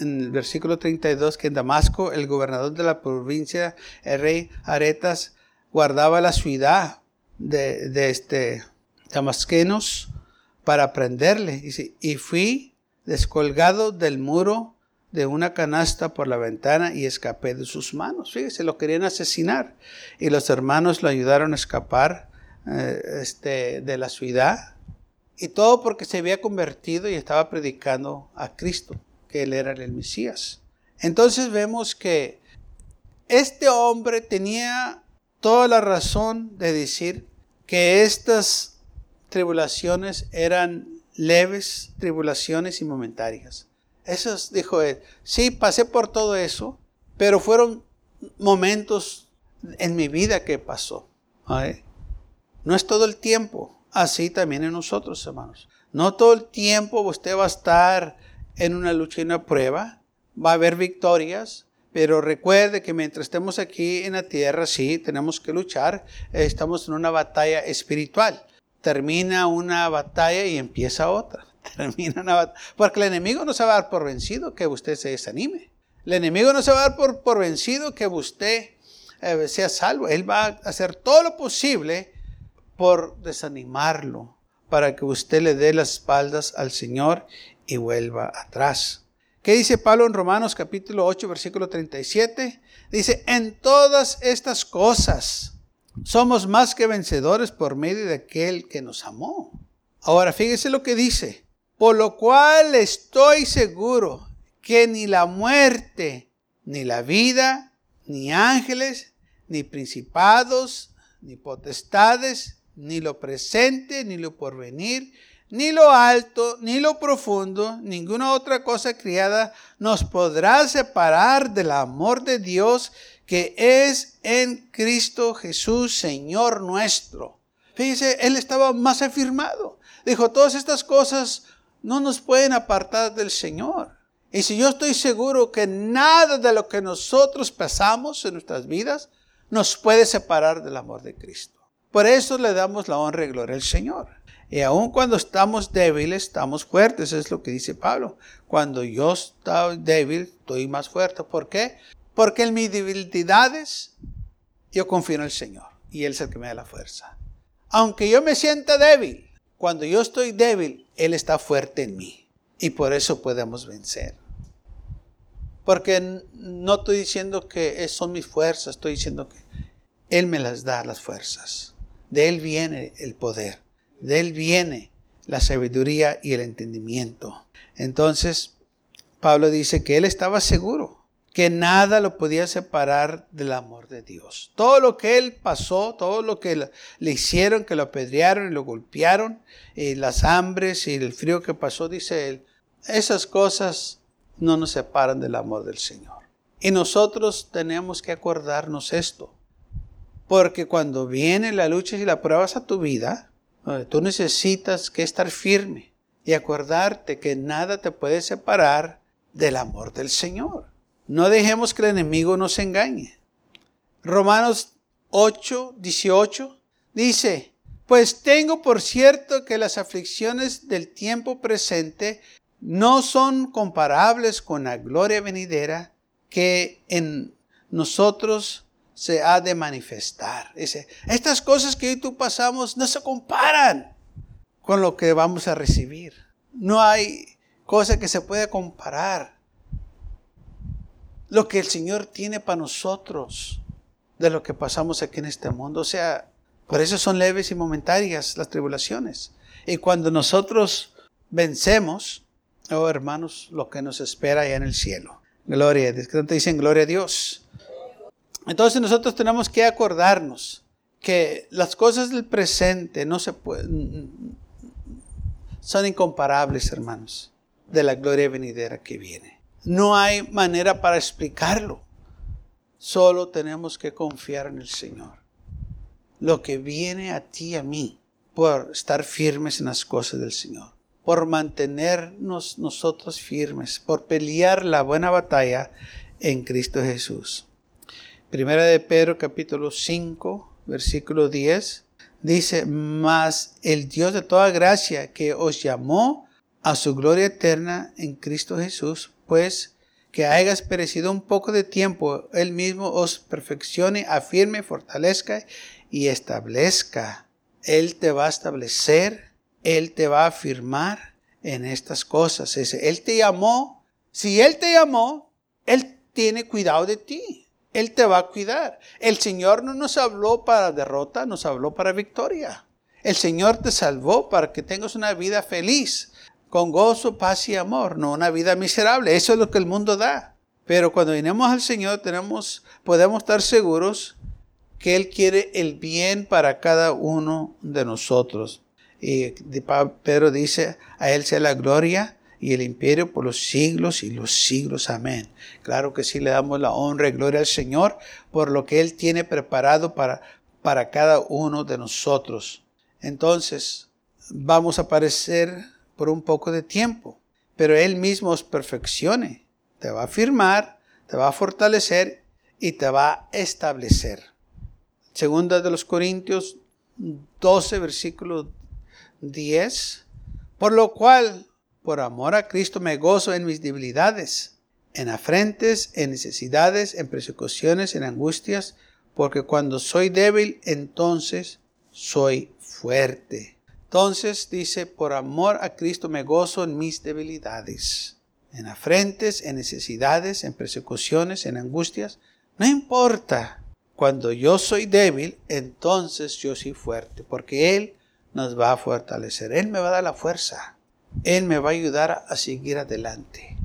el versículo 32 que en Damasco el gobernador de la provincia, el rey Aretas, guardaba la ciudad de, de este damasquenos para prenderle. Y fui descolgado del muro de una canasta por la ventana y escapé de sus manos. Fíjese, lo querían asesinar. Y los hermanos lo ayudaron a escapar eh, este, de la ciudad y todo porque se había convertido y estaba predicando a Cristo, que él era el Mesías. Entonces vemos que este hombre tenía toda la razón de decir que estas tribulaciones eran leves tribulaciones y momentarias. Eso dijo él. Sí, pasé por todo eso, pero fueron momentos en mi vida que pasó. No es todo el tiempo así también en nosotros, hermanos. No todo el tiempo usted va a estar en una lucha y una prueba. Va a haber victorias, pero recuerde que mientras estemos aquí en la tierra, sí, tenemos que luchar. Estamos en una batalla espiritual. Termina una batalla y empieza otra. Termina una batalla. Porque el enemigo no se va a dar por vencido que usted se desanime. El enemigo no se va a dar por, por vencido que usted eh, sea salvo. Él va a hacer todo lo posible por desanimarlo, para que usted le dé las espaldas al Señor y vuelva atrás. ¿Qué dice Pablo en Romanos capítulo 8, versículo 37? Dice, en todas estas cosas somos más que vencedores por medio de aquel que nos amó. Ahora fíjese lo que dice, por lo cual estoy seguro que ni la muerte, ni la vida, ni ángeles, ni principados, ni potestades, ni lo presente, ni lo porvenir, ni lo alto, ni lo profundo, ninguna otra cosa criada nos podrá separar del amor de Dios que es en Cristo Jesús, Señor nuestro. Fíjese, él estaba más afirmado. Dijo, todas estas cosas no nos pueden apartar del Señor. Y si yo estoy seguro que nada de lo que nosotros pasamos en nuestras vidas nos puede separar del amor de Cristo. Por eso le damos la honra y gloria al Señor. Y aun cuando estamos débiles, estamos fuertes, es lo que dice Pablo. Cuando yo estoy débil, estoy más fuerte. ¿Por qué? Porque en mis debilidades yo confío en el Señor y Él es el que me da la fuerza. Aunque yo me sienta débil, cuando yo estoy débil, Él está fuerte en mí. Y por eso podemos vencer. Porque no estoy diciendo que son mis fuerzas, estoy diciendo que Él me las da las fuerzas. De Él viene el poder, de Él viene la sabiduría y el entendimiento. Entonces, Pablo dice que Él estaba seguro que nada lo podía separar del amor de Dios. Todo lo que Él pasó, todo lo que le hicieron, que lo apedrearon y lo golpearon, y las hambres y el frío que pasó, dice Él, esas cosas no nos separan del amor del Señor. Y nosotros tenemos que acordarnos esto. Porque cuando viene la lucha y la pruebas a tu vida, tú necesitas que estar firme y acordarte que nada te puede separar del amor del Señor. No dejemos que el enemigo nos engañe. Romanos 8, 18 dice, pues tengo por cierto que las aflicciones del tiempo presente no son comparables con la gloria venidera que en nosotros se ha de manifestar. Dice, estas cosas que hoy tú pasamos no se comparan con lo que vamos a recibir. No hay cosa que se pueda comparar. Lo que el Señor tiene para nosotros de lo que pasamos aquí en este mundo. O sea, por eso son leves y momentarias las tribulaciones. Y cuando nosotros vencemos, oh hermanos, lo que nos espera allá en el cielo. Gloria dicen gloria a Dios? Entonces nosotros tenemos que acordarnos que las cosas del presente no se pueden, son incomparables, hermanos, de la gloria venidera que viene. No hay manera para explicarlo. Solo tenemos que confiar en el Señor. Lo que viene a ti y a mí por estar firmes en las cosas del Señor, por mantenernos nosotros firmes, por pelear la buena batalla en Cristo Jesús. Primera de Pedro capítulo 5, versículo 10 dice, mas el Dios de toda gracia que os llamó a su gloria eterna en Cristo Jesús, pues que hayas perecido un poco de tiempo, Él mismo os perfeccione, afirme, fortalezca y establezca. Él te va a establecer, Él te va a afirmar en estas cosas. Él te llamó, si Él te llamó, Él tiene cuidado de ti. Él te va a cuidar. El Señor no nos habló para derrota, nos habló para victoria. El Señor te salvó para que tengas una vida feliz, con gozo, paz y amor, no una vida miserable. Eso es lo que el mundo da. Pero cuando venimos al Señor tenemos, podemos estar seguros que Él quiere el bien para cada uno de nosotros. Y Pedro dice, a Él sea la gloria y el imperio por los siglos y los siglos. Amén. Claro que sí le damos la honra y gloria al Señor por lo que Él tiene preparado para, para cada uno de nosotros. Entonces, vamos a aparecer por un poco de tiempo, pero Él mismo os perfeccione, te va a firmar, te va a fortalecer y te va a establecer. Segunda de los Corintios 12, versículo 10. Por lo cual, por amor a Cristo, me gozo en mis debilidades, en afrentes, en necesidades, en persecuciones, en angustias, porque cuando soy débil, entonces soy fuerte. Entonces dice, por amor a Cristo me gozo en mis debilidades, en afrentes, en necesidades, en persecuciones, en angustias. No importa, cuando yo soy débil, entonces yo soy fuerte, porque Él nos va a fortalecer, Él me va a dar la fuerza, Él me va a ayudar a seguir adelante.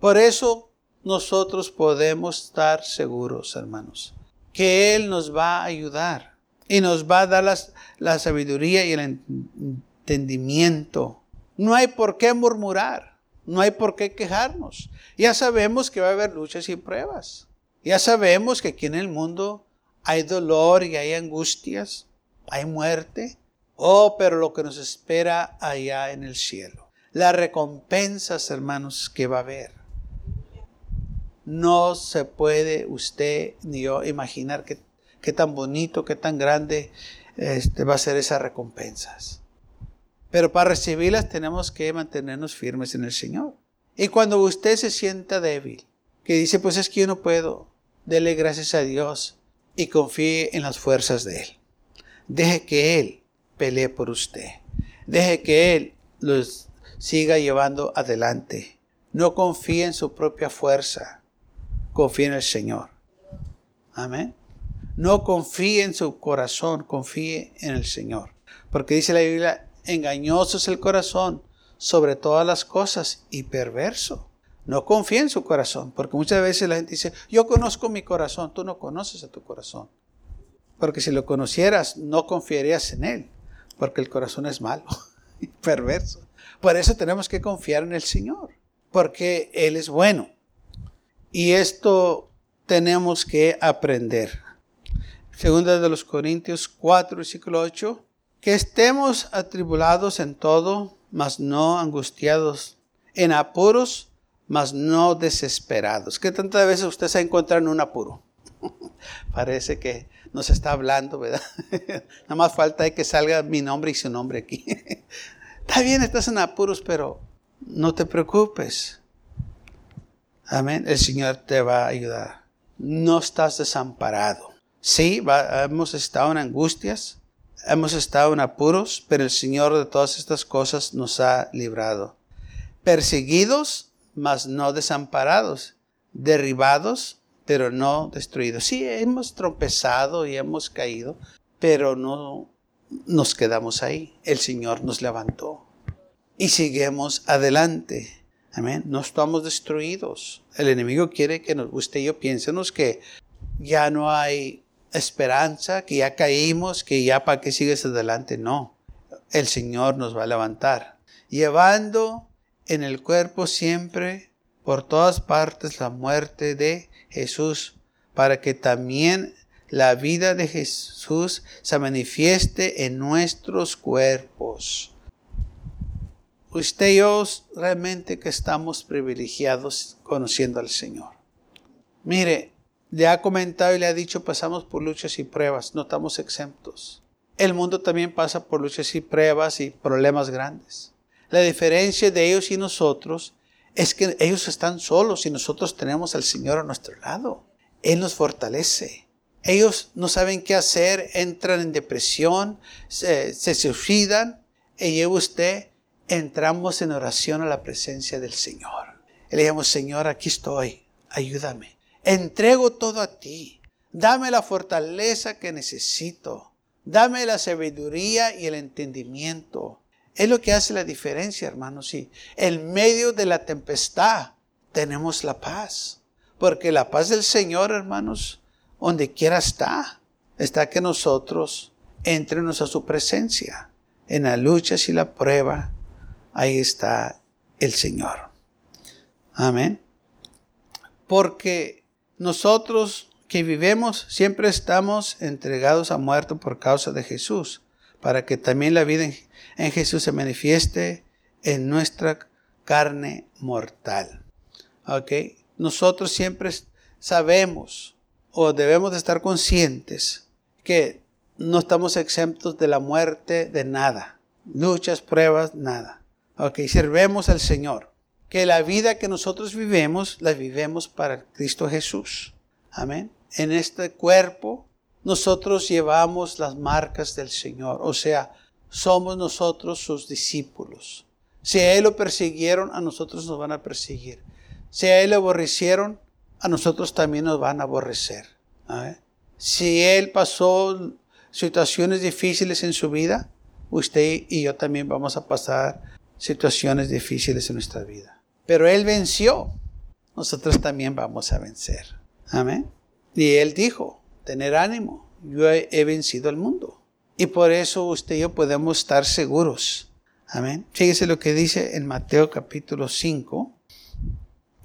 Por eso nosotros podemos estar seguros, hermanos, que Él nos va a ayudar y nos va a dar la sabiduría y el entendimiento. No hay por qué murmurar, no hay por qué quejarnos. Ya sabemos que va a haber luchas y pruebas. Ya sabemos que aquí en el mundo hay dolor y hay angustias, hay muerte. Oh, pero lo que nos espera allá en el cielo. Las recompensas, hermanos, que va a haber. No se puede usted ni yo imaginar qué tan bonito, qué tan grande este, va a ser esas recompensas. Pero para recibirlas tenemos que mantenernos firmes en el Señor. Y cuando usted se sienta débil, que dice, pues es que yo no puedo, dele gracias a Dios y confíe en las fuerzas de Él. Deje que Él pelee por usted. Deje que Él los siga llevando adelante. No confíe en su propia fuerza. Confíe en el Señor. Amén. No confíe en su corazón, confíe en el Señor. Porque dice la Biblia, engañoso es el corazón sobre todas las cosas y perverso. No confíe en su corazón, porque muchas veces la gente dice, yo conozco mi corazón, tú no conoces a tu corazón. Porque si lo conocieras, no confiarías en él, porque el corazón es malo y perverso. Por eso tenemos que confiar en el Señor, porque Él es bueno. Y esto tenemos que aprender. Segunda de los Corintios 4, versículo 8. Que estemos atribulados en todo, mas no angustiados, en apuros, mas no desesperados. ¿Qué tantas veces usted se ha encontrado en un apuro? Parece que nos está hablando, ¿verdad? Nada más falta que salga mi nombre y su nombre aquí. está bien, estás en apuros, pero no te preocupes. Amén. El Señor te va a ayudar. No estás desamparado. Sí, hemos estado en angustias, hemos estado en apuros, pero el Señor de todas estas cosas nos ha librado. Perseguidos, mas no desamparados. Derribados, pero no destruidos. Sí, hemos tropezado y hemos caído, pero no nos quedamos ahí. El Señor nos levantó y seguimos adelante. Amén. No estamos destruidos. El enemigo quiere que nos, usted y yo piénsenos que ya no hay esperanza, que ya caímos, que ya para qué sigues adelante. No, el Señor nos va a levantar, llevando en el cuerpo siempre por todas partes la muerte de Jesús, para que también la vida de Jesús se manifieste en nuestros cuerpos. Usted y yo realmente que estamos privilegiados conociendo al Señor. Mire, le ha comentado y le ha dicho, pasamos por luchas y pruebas, no estamos exentos. El mundo también pasa por luchas y pruebas y problemas grandes. La diferencia de ellos y nosotros es que ellos están solos y nosotros tenemos al Señor a nuestro lado. Él nos fortalece. Ellos no saben qué hacer, entran en depresión, se, suicidan. Y usted entramos en oración a la presencia del Señor. Y le dijimos, Señor, aquí estoy, ayúdame. Entrego todo a ti. Dame la fortaleza que necesito. Dame la sabiduría y el entendimiento. Es lo que hace la diferencia, hermanos. Sí, en medio de la tempestad tenemos la paz. Porque la paz del Señor, hermanos, donde quiera está, está que nosotros entremos a su presencia. En la lucha y la prueba, ahí está el Señor. Amén. Porque nosotros que vivemos siempre estamos entregados a muerto por causa de Jesús, para que también la vida en Jesús se manifieste en nuestra carne mortal. ¿Ok? Nosotros siempre sabemos o debemos de estar conscientes que no estamos exentos de la muerte de nada. Luchas, pruebas, nada. Ok, servemos al Señor. Que la vida que nosotros vivemos, la vivemos para Cristo Jesús. Amén. En este cuerpo, nosotros llevamos las marcas del Señor. O sea, somos nosotros sus discípulos. Si a Él lo persiguieron, a nosotros nos van a perseguir. Si a Él lo aborrecieron, a nosotros también nos van a aborrecer. Si Él pasó situaciones difíciles en su vida, usted y yo también vamos a pasar situaciones difíciles en nuestra vida. Pero Él venció, nosotros también vamos a vencer. Amén. Y Él dijo, tener ánimo, yo he vencido al mundo. Y por eso usted y yo podemos estar seguros. Amén. Fíjese lo que dice en Mateo capítulo 5,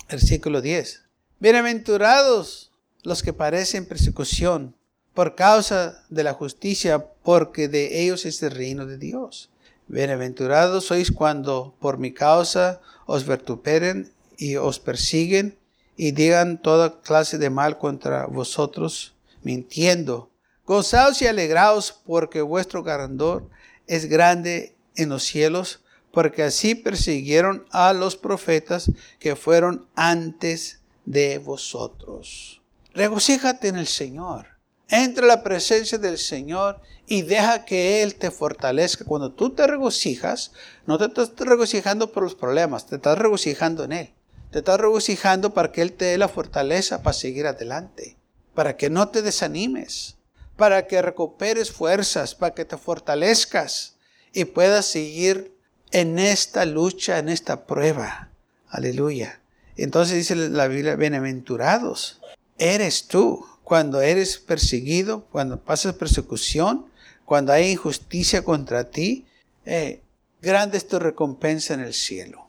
versículo 10. Bienaventurados los que parecen persecución por causa de la justicia, porque de ellos es el reino de Dios. Bienaventurados sois cuando por mi causa os vertuperen y os persiguen y digan toda clase de mal contra vosotros, mintiendo. Gozaos y alegraos porque vuestro garandor es grande en los cielos, porque así persiguieron a los profetas que fueron antes de vosotros. Regocíjate en el Señor. Entra a la presencia del Señor y deja que Él te fortalezca. Cuando tú te regocijas, no te estás regocijando por los problemas, te estás regocijando en Él. Te estás regocijando para que Él te dé la fortaleza para seguir adelante, para que no te desanimes para que recuperes fuerzas, para que te fortalezcas y puedas seguir en esta lucha, en esta prueba. Aleluya. Entonces dice la Biblia, bienaventurados. Eres tú cuando eres perseguido, cuando pasas persecución, cuando hay injusticia contra ti. Eh, grande es tu recompensa en el cielo.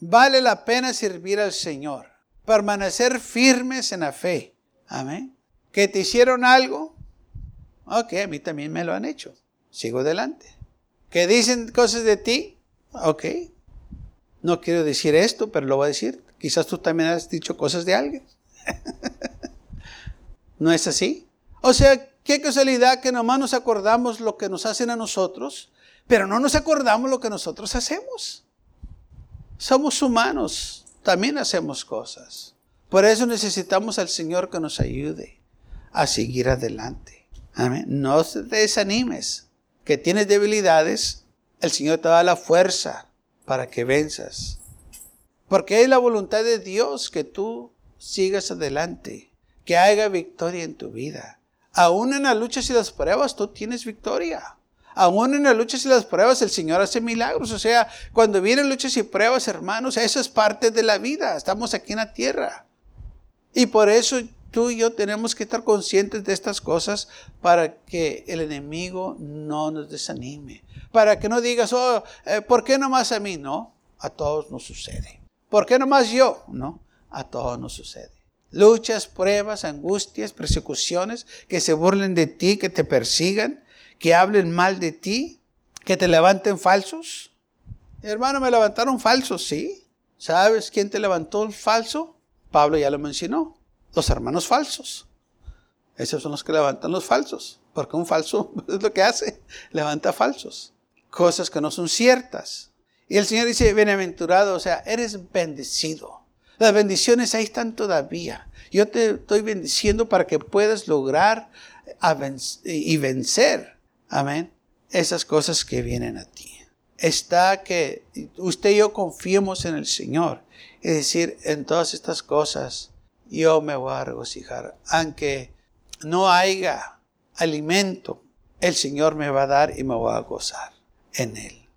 Vale la pena servir al Señor, permanecer firmes en la fe. Amén. Que te hicieron algo, Ok, a mí también me lo han hecho. Sigo adelante. ¿Que dicen cosas de ti? Ok. No quiero decir esto, pero lo voy a decir. Quizás tú también has dicho cosas de alguien. ¿No es así? O sea, qué casualidad que nomás nos acordamos lo que nos hacen a nosotros, pero no nos acordamos lo que nosotros hacemos. Somos humanos, también hacemos cosas. Por eso necesitamos al Señor que nos ayude a seguir adelante. No te desanimes. Que tienes debilidades, el Señor te da la fuerza para que venzas. Porque es la voluntad de Dios que tú sigas adelante, que haya victoria en tu vida. Aún en las luchas y las pruebas tú tienes victoria. Aún en las luchas y las pruebas el Señor hace milagros. O sea, cuando vienen luchas y pruebas, hermanos, eso es parte de la vida. Estamos aquí en la tierra. Y por eso tú y yo tenemos que estar conscientes de estas cosas para que el enemigo no nos desanime. Para que no digas, oh, eh, ¿por qué nomás a mí? No, a todos nos sucede. ¿Por qué nomás yo? No, a todos nos sucede. luchas, pruebas, angustias, persecuciones, que se burlen de ti, que te persigan, que hablen mal de ti, que te levanten falsos. Hermano, me levantaron falsos, sí. ¿Sabes quién te levantó el falso? Pablo ya lo mencionó. Los hermanos falsos. Esos son los que levantan los falsos. Porque un falso es lo que hace. Levanta falsos. Cosas que no son ciertas. Y el Señor dice, bienaventurado, o sea, eres bendecido. Las bendiciones ahí están todavía. Yo te estoy bendiciendo para que puedas lograr y vencer. Amén. Esas cosas que vienen a ti. Está que usted y yo confiemos en el Señor. Es decir, en todas estas cosas yo me voy a regocijar. Aunque no haya alimento, el Señor me va a dar y me voy a gozar en Él.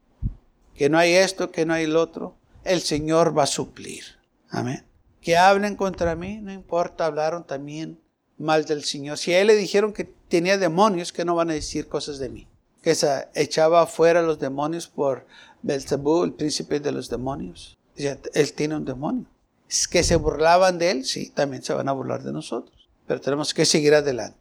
Que no hay esto, que no hay lo otro, el Señor va a suplir. Amén. Que hablen contra mí, no importa, hablaron también mal del Señor. Si a Él le dijeron que tenía demonios, que no van a decir cosas de mí. Que se echaba afuera los demonios por Belzebú, el príncipe de los demonios. Él tiene un demonio. Que se burlaban de Él, sí, también se van a burlar de nosotros. Pero tenemos que seguir adelante.